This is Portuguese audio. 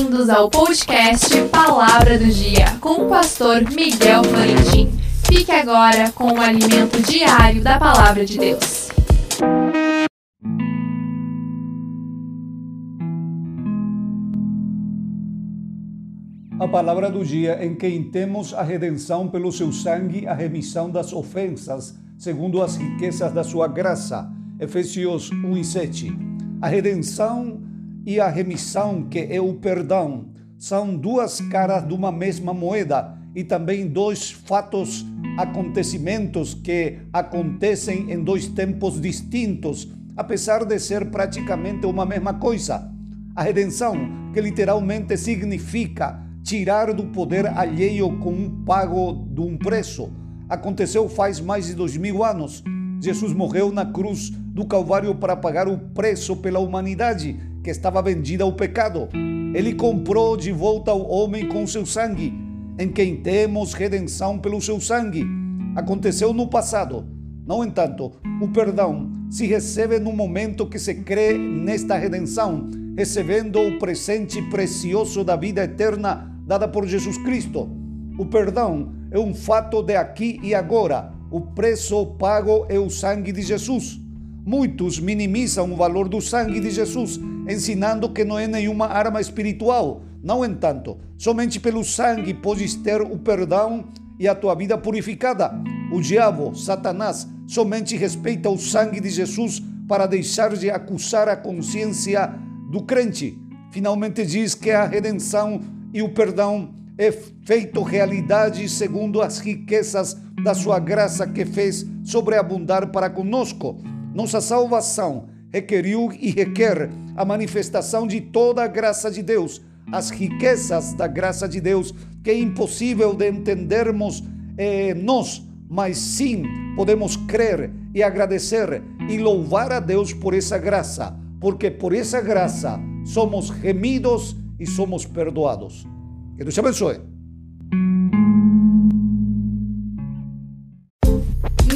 Bem-vindos ao podcast Palavra do Dia com o pastor Miguel Florentin. Fique agora com o alimento diário da Palavra de Deus. A palavra do dia em quem temos a redenção pelo seu sangue, a remissão das ofensas, segundo as riquezas da sua graça. Efésios 1 e 7. A redenção e a remissão, que é o perdão, são duas caras de uma mesma moeda e também dois fatos, acontecimentos que acontecem em dois tempos distintos, apesar de ser praticamente uma mesma coisa. A redenção, que literalmente significa tirar do poder alheio com um pago de um preço, aconteceu faz mais de dois mil anos. Jesus morreu na cruz do Calvário para pagar o preço pela humanidade que estava vendida ao pecado. Ele comprou de volta o homem com seu sangue, em quem temos redenção pelo seu sangue. Aconteceu no passado. No entanto, o perdão se recebe no momento que se crê nesta redenção, recebendo o presente precioso da vida eterna dada por Jesus Cristo. O perdão é um fato de aqui e agora. O preço pago é o sangue de Jesus. Muitos minimizam o valor do sangue de Jesus, ensinando que não é nenhuma arma espiritual. No entanto, somente pelo sangue podes ter o perdão e a tua vida purificada. O diabo, Satanás, somente respeita o sangue de Jesus para deixar de acusar a consciência do crente. Finalmente diz que a redenção e o perdão é feito realidade segundo as riquezas da sua graça que fez sobreabundar para conosco. Nossa salvação requeriu e requer a manifestação de toda a graça de Deus, as riquezas da graça de Deus, que é impossível de entendermos eh, nós, mas sim podemos crer e agradecer e louvar a Deus por essa graça, porque por essa graça somos remidos e somos perdoados. Que Deus te abençoe.